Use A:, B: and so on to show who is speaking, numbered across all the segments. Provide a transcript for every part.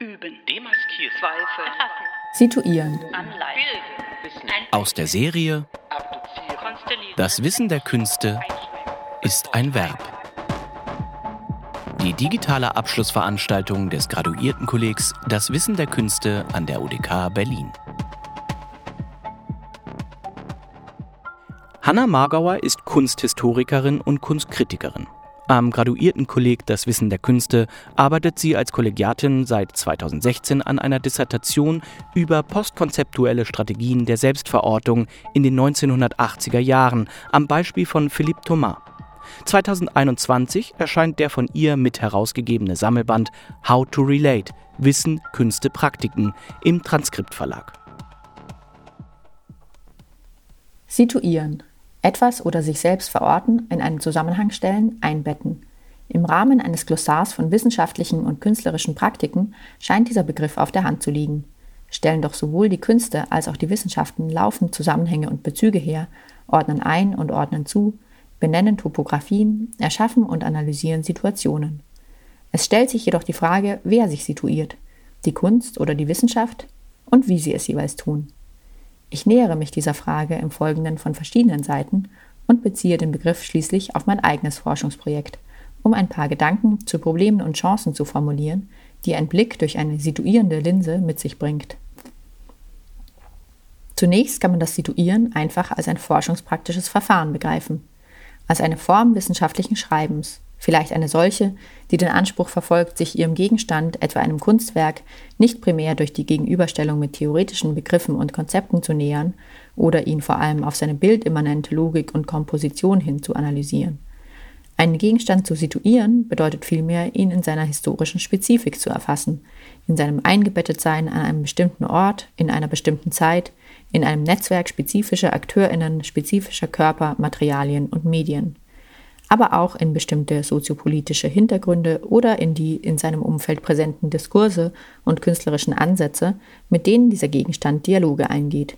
A: Üben. Demaskieren. Zweifel.
B: Situieren.
A: Anleihen.
C: Aus der Serie Das Wissen der Künste ist ein Verb. Die digitale Abschlussveranstaltung des Graduiertenkollegs Das Wissen der Künste an der UDK Berlin. Hanna Margauer ist Kunsthistorikerin und Kunstkritikerin. Am Graduiertenkolleg Das Wissen der Künste arbeitet sie als Kollegiatin seit 2016 an einer Dissertation über postkonzeptuelle Strategien der Selbstverortung in den 1980er Jahren am Beispiel von Philippe Thomas. 2021 erscheint der von ihr mit herausgegebene Sammelband How to Relate Wissen, Künste, Praktiken im Transkriptverlag.
B: Situieren. Etwas oder sich selbst verorten, in einen Zusammenhang stellen, einbetten. Im Rahmen eines Glossars von wissenschaftlichen und künstlerischen Praktiken scheint dieser Begriff auf der Hand zu liegen. Stellen doch sowohl die Künste als auch die Wissenschaften laufend Zusammenhänge und Bezüge her, ordnen ein und ordnen zu, benennen Topographien, erschaffen und analysieren Situationen. Es stellt sich jedoch die Frage, wer sich situiert, die Kunst oder die Wissenschaft und wie sie es jeweils tun. Ich nähere mich dieser Frage im Folgenden von verschiedenen Seiten und beziehe den Begriff schließlich auf mein eigenes Forschungsprojekt, um ein paar Gedanken zu Problemen und Chancen zu formulieren, die ein Blick durch eine situierende Linse mit sich bringt. Zunächst kann man das Situieren einfach als ein forschungspraktisches Verfahren begreifen als eine Form wissenschaftlichen Schreibens, vielleicht eine solche, die den Anspruch verfolgt, sich ihrem Gegenstand, etwa einem Kunstwerk, nicht primär durch die Gegenüberstellung mit theoretischen Begriffen und Konzepten zu nähern oder ihn vor allem auf seine bildimmanente Logik und Komposition hin zu analysieren. Einen Gegenstand zu situieren bedeutet vielmehr, ihn in seiner historischen Spezifik zu erfassen, in seinem Eingebettetsein an einem bestimmten Ort, in einer bestimmten Zeit, in einem Netzwerk spezifischer AkteurInnen, spezifischer Körper, Materialien und Medien. Aber auch in bestimmte soziopolitische Hintergründe oder in die in seinem Umfeld präsenten Diskurse und künstlerischen Ansätze, mit denen dieser Gegenstand Dialoge eingeht.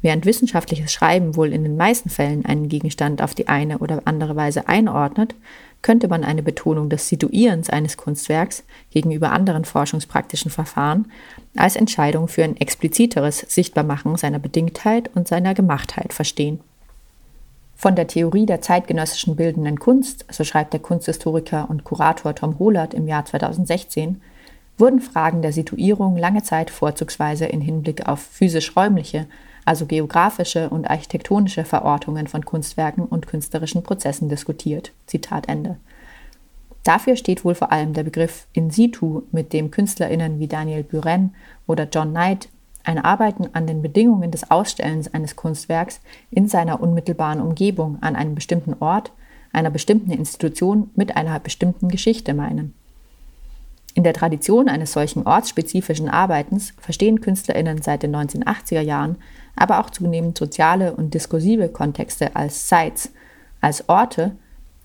B: Während wissenschaftliches Schreiben wohl in den meisten Fällen einen Gegenstand auf die eine oder andere Weise einordnet, könnte man eine Betonung des Situierens eines Kunstwerks gegenüber anderen forschungspraktischen Verfahren als Entscheidung für ein expliziteres Sichtbarmachen seiner Bedingtheit und seiner Gemachtheit verstehen. Von der Theorie der zeitgenössischen bildenden Kunst, so schreibt der Kunsthistoriker und Kurator Tom Holert im Jahr 2016, wurden Fragen der Situierung lange Zeit vorzugsweise in Hinblick auf physisch-räumliche, also geografische und architektonische Verortungen von Kunstwerken und künstlerischen Prozessen diskutiert. Zitat Ende. Dafür steht wohl vor allem der Begriff in situ, mit dem KünstlerInnen wie Daniel Buren oder John Knight ein Arbeiten an den Bedingungen des Ausstellens eines Kunstwerks in seiner unmittelbaren Umgebung an einem bestimmten Ort, einer bestimmten Institution mit einer bestimmten Geschichte meinen. In der Tradition eines solchen ortsspezifischen Arbeitens verstehen KünstlerInnen seit den 1980er Jahren aber auch zunehmend soziale und diskursive Kontexte als Sites, als Orte,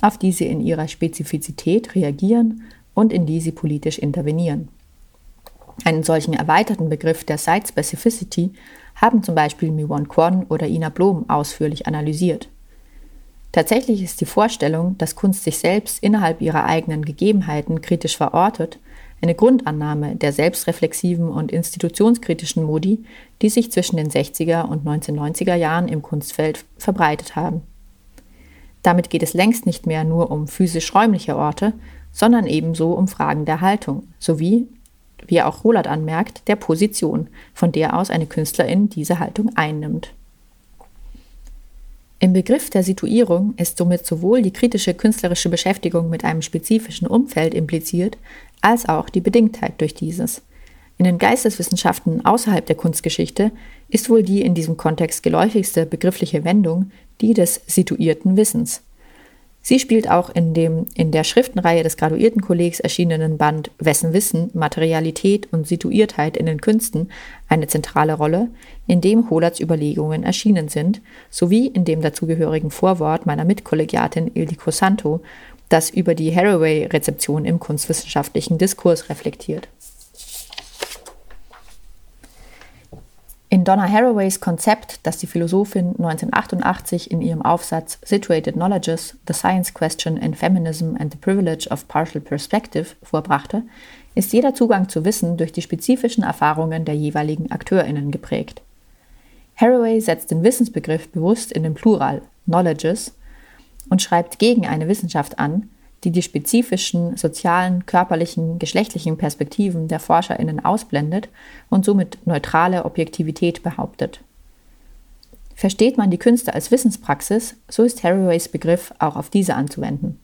B: auf die sie in ihrer Spezifizität reagieren und in die sie politisch intervenieren. Einen solchen erweiterten Begriff der Site Specificity haben zum Beispiel Miwon Kwon oder Ina Blom ausführlich analysiert. Tatsächlich ist die Vorstellung, dass Kunst sich selbst innerhalb ihrer eigenen Gegebenheiten kritisch verortet, eine Grundannahme der selbstreflexiven und institutionskritischen Modi, die sich zwischen den 60er und 1990er Jahren im Kunstfeld verbreitet haben. Damit geht es längst nicht mehr nur um physisch-räumliche Orte, sondern ebenso um Fragen der Haltung sowie, wie auch Roland anmerkt, der Position, von der aus eine Künstlerin diese Haltung einnimmt. Im Begriff der Situierung ist somit sowohl die kritische künstlerische Beschäftigung mit einem spezifischen Umfeld impliziert, als auch die Bedingtheit durch dieses. In den Geisteswissenschaften außerhalb der Kunstgeschichte ist wohl die in diesem Kontext geläufigste begriffliche Wendung die des situierten Wissens. Sie spielt auch in dem in der Schriftenreihe des Graduiertenkollegs erschienenen Band Wessen Wissen, Materialität und Situiertheit in den Künsten eine zentrale Rolle, in dem Holerts Überlegungen erschienen sind, sowie in dem dazugehörigen Vorwort meiner Mitkollegiatin Ildiko Santo, das über die Haraway-Rezeption im kunstwissenschaftlichen Diskurs reflektiert. In Donna Haraways Konzept, das die Philosophin 1988 in ihrem Aufsatz Situated Knowledges, The Science Question in Feminism and the Privilege of Partial Perspective vorbrachte, ist jeder Zugang zu Wissen durch die spezifischen Erfahrungen der jeweiligen AkteurInnen geprägt. Haraway setzt den Wissensbegriff bewusst in den Plural Knowledges und schreibt gegen eine Wissenschaft an, die die spezifischen sozialen, körperlichen, geschlechtlichen Perspektiven der ForscherInnen ausblendet und somit neutrale Objektivität behauptet. Versteht man die Künste als Wissenspraxis, so ist Haraways Begriff auch auf diese anzuwenden.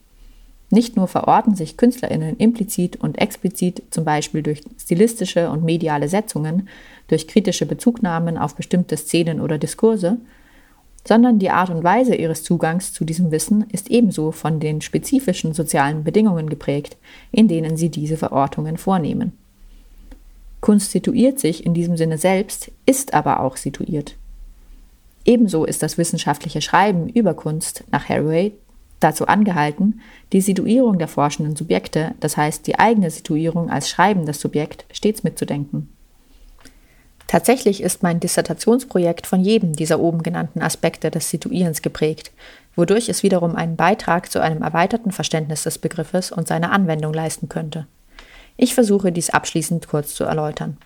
B: Nicht nur verorten sich KünstlerInnen implizit und explizit, zum Beispiel durch stilistische und mediale Setzungen, durch kritische Bezugnahmen auf bestimmte Szenen oder Diskurse, sondern die Art und Weise ihres Zugangs zu diesem Wissen ist ebenso von den spezifischen sozialen Bedingungen geprägt, in denen sie diese Verortungen vornehmen. Kunst situiert sich in diesem Sinne selbst, ist aber auch situiert. Ebenso ist das wissenschaftliche Schreiben über Kunst nach Haraway dazu angehalten, die Situierung der forschenden Subjekte, das heißt die eigene Situierung als schreibendes Subjekt, stets mitzudenken. Tatsächlich ist mein Dissertationsprojekt von jedem dieser oben genannten Aspekte des Situierens geprägt, wodurch es wiederum einen Beitrag zu einem erweiterten Verständnis des Begriffes und seiner Anwendung leisten könnte. Ich versuche dies abschließend kurz zu erläutern.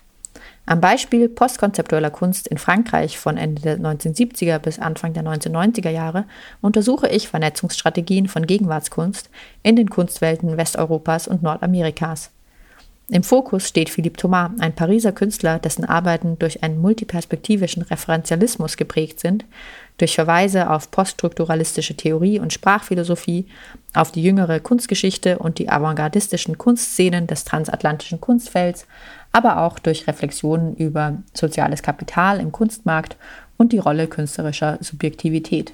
B: Am Beispiel postkonzeptueller Kunst in Frankreich von Ende der 1970er bis Anfang der 1990er Jahre untersuche ich Vernetzungsstrategien von Gegenwartskunst in den Kunstwelten Westeuropas und Nordamerikas. Im Fokus steht Philippe Thomas, ein Pariser Künstler, dessen Arbeiten durch einen multiperspektivischen Referenzialismus geprägt sind, durch Verweise auf poststrukturalistische Theorie und Sprachphilosophie, auf die jüngere Kunstgeschichte und die avantgardistischen Kunstszenen des transatlantischen Kunstfelds, aber auch durch Reflexionen über soziales Kapital im Kunstmarkt und die Rolle künstlerischer Subjektivität.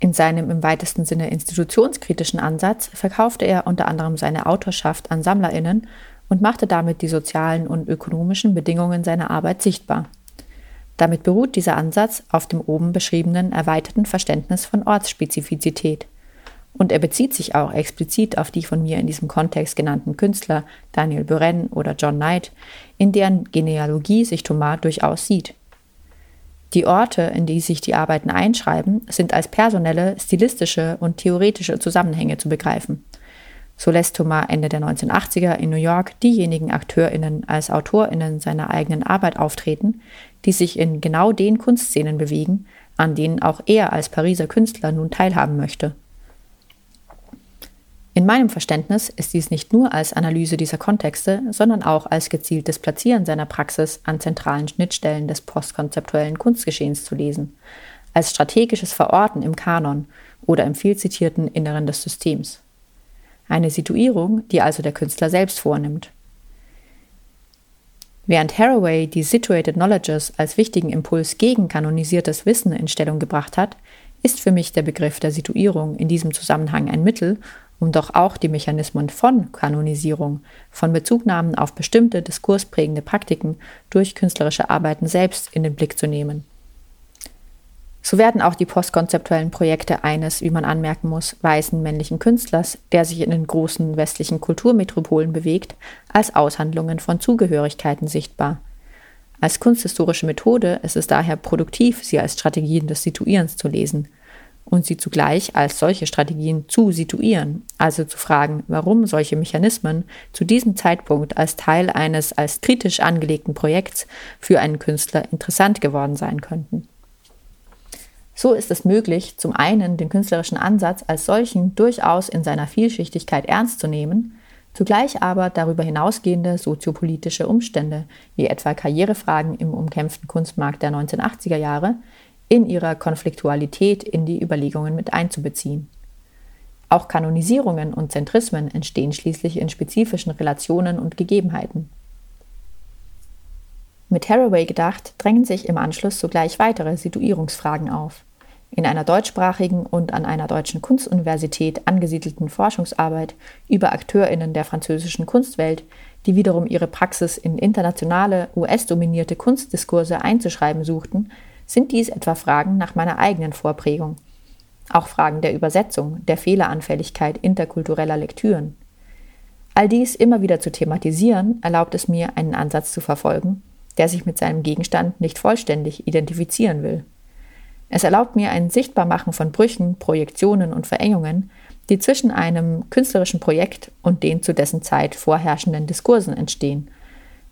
B: In seinem im weitesten Sinne institutionskritischen Ansatz verkaufte er unter anderem seine Autorschaft an Sammlerinnen und machte damit die sozialen und ökonomischen Bedingungen seiner Arbeit sichtbar. Damit beruht dieser Ansatz auf dem oben beschriebenen erweiterten Verständnis von Ortsspezifizität. Und er bezieht sich auch explizit auf die von mir in diesem Kontext genannten Künstler Daniel Buren oder John Knight, in deren Genealogie sich Thomas durchaus sieht. Die Orte, in die sich die Arbeiten einschreiben, sind als personelle, stilistische und theoretische Zusammenhänge zu begreifen. So lässt Thomas Ende der 1980er in New York diejenigen AkteurInnen als AutorInnen seiner eigenen Arbeit auftreten, die sich in genau den Kunstszenen bewegen, an denen auch er als Pariser Künstler nun teilhaben möchte. In meinem Verständnis ist dies nicht nur als Analyse dieser Kontexte, sondern auch als gezieltes Platzieren seiner Praxis an zentralen Schnittstellen des postkonzeptuellen Kunstgeschehens zu lesen, als strategisches Verorten im Kanon oder im vielzitierten Inneren des Systems. Eine Situierung, die also der Künstler selbst vornimmt. Während Haraway die Situated Knowledges als wichtigen Impuls gegen kanonisiertes Wissen in Stellung gebracht hat, ist für mich der Begriff der Situierung in diesem Zusammenhang ein Mittel, um doch auch die Mechanismen von Kanonisierung, von Bezugnahmen auf bestimmte diskursprägende Praktiken durch künstlerische Arbeiten selbst in den Blick zu nehmen. So werden auch die postkonzeptuellen Projekte eines, wie man anmerken muss, weißen männlichen Künstlers, der sich in den großen westlichen Kulturmetropolen bewegt, als Aushandlungen von Zugehörigkeiten sichtbar. Als kunsthistorische Methode ist es daher produktiv, sie als Strategien des Situierens zu lesen – und sie zugleich als solche Strategien zu situieren, also zu fragen, warum solche Mechanismen zu diesem Zeitpunkt als Teil eines als kritisch angelegten Projekts für einen Künstler interessant geworden sein könnten. So ist es möglich, zum einen den künstlerischen Ansatz als solchen durchaus in seiner Vielschichtigkeit ernst zu nehmen, zugleich aber darüber hinausgehende soziopolitische Umstände, wie etwa Karrierefragen im umkämpften Kunstmarkt der 1980er Jahre, in ihrer Konfliktualität in die Überlegungen mit einzubeziehen. Auch Kanonisierungen und Zentrismen entstehen schließlich in spezifischen Relationen und Gegebenheiten. Mit Haraway gedacht drängen sich im Anschluss sogleich weitere Situierungsfragen auf. In einer deutschsprachigen und an einer deutschen Kunstuniversität angesiedelten Forschungsarbeit über AkteurInnen der französischen Kunstwelt, die wiederum ihre Praxis in internationale, US-dominierte Kunstdiskurse einzuschreiben suchten, sind dies etwa Fragen nach meiner eigenen Vorprägung. Auch Fragen der Übersetzung, der Fehleranfälligkeit interkultureller Lektüren. All dies immer wieder zu thematisieren, erlaubt es mir, einen Ansatz zu verfolgen, der sich mit seinem Gegenstand nicht vollständig identifizieren will. Es erlaubt mir ein Sichtbarmachen von Brüchen, Projektionen und Verengungen, die zwischen einem künstlerischen Projekt und den zu dessen Zeit vorherrschenden Diskursen entstehen.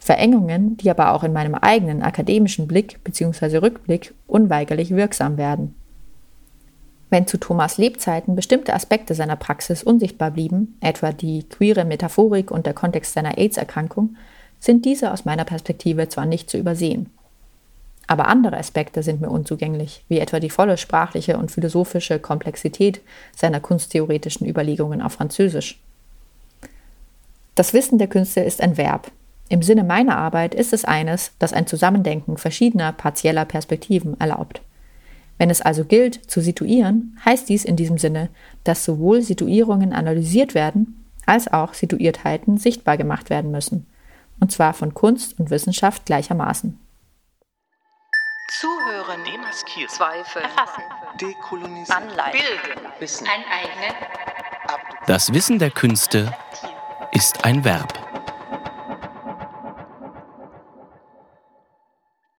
B: Verengungen, die aber auch in meinem eigenen akademischen Blick bzw. Rückblick unweigerlich wirksam werden. Wenn zu Thomas Lebzeiten bestimmte Aspekte seiner Praxis unsichtbar blieben, etwa die queere Metaphorik und der Kontext seiner AIDS-Erkrankung, sind diese aus meiner Perspektive zwar nicht zu übersehen. Aber andere Aspekte sind mir unzugänglich, wie etwa die volle sprachliche und philosophische Komplexität seiner kunsttheoretischen Überlegungen auf Französisch. Das Wissen der Künste ist ein Verb. Im Sinne meiner Arbeit ist es eines, das ein Zusammendenken verschiedener partieller Perspektiven erlaubt. Wenn es also gilt, zu situieren, heißt dies in diesem Sinne, dass sowohl Situierungen analysiert werden, als auch Situiertheiten sichtbar gemacht werden müssen, und zwar von Kunst und Wissenschaft gleichermaßen.
A: Zuhören,
D: demaskieren,
A: Zweifel,
D: erfassen,
A: dekolonisieren,
D: anleiten,
A: bilden,
D: Wissen,
A: aneignen,
C: Das Wissen der Künste ist ein Verb.